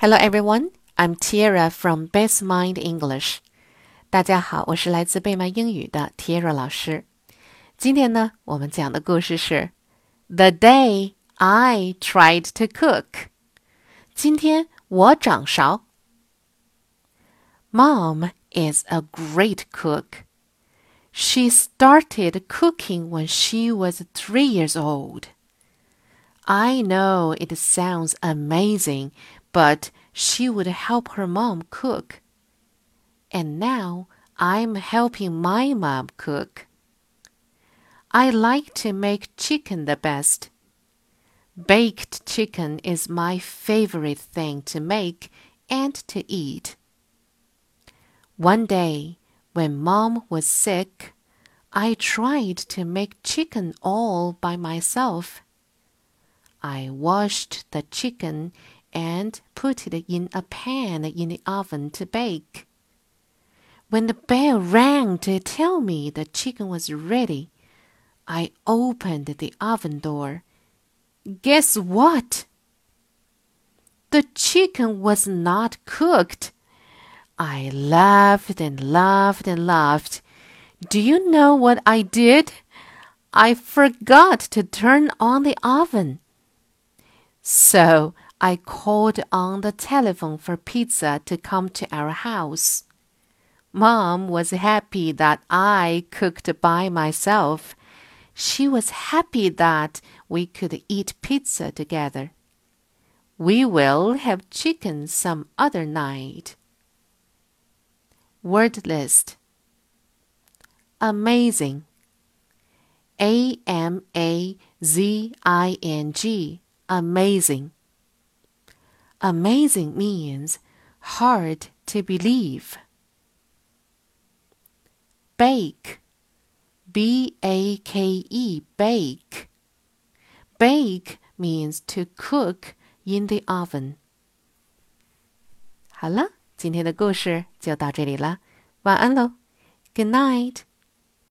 Hello everyone, I'm Tiara from Best Mind English. 大家好，我是来自贝曼英语的 Tiara 老师。今天呢，我们讲的故事是 The Day I Tried to Cook。今天我掌勺。Mom is a great cook. She started cooking when she was three years old. I know it sounds amazing, but she would help her mom cook. And now I'm helping my mom cook. I like to make chicken the best. Baked chicken is my favorite thing to make and to eat. One day, when mom was sick, I tried to make chicken all by myself. I washed the chicken and put it in a pan in the oven to bake. When the bell rang to tell me the chicken was ready, I opened the oven door. Guess what? The chicken was not cooked. I laughed and laughed and laughed. Do you know what I did? I forgot to turn on the oven. So I called on the telephone for pizza to come to our house. Mom was happy that I cooked by myself. She was happy that we could eat pizza together. We will have chicken some other night. Word list Amazing. A M A Z I N G. Amazing. Amazing means hard to believe. Bake, B A K E, bake. Bake means to cook in the oven. 好了，今天的故事就到这里了，晚安喽，Good night。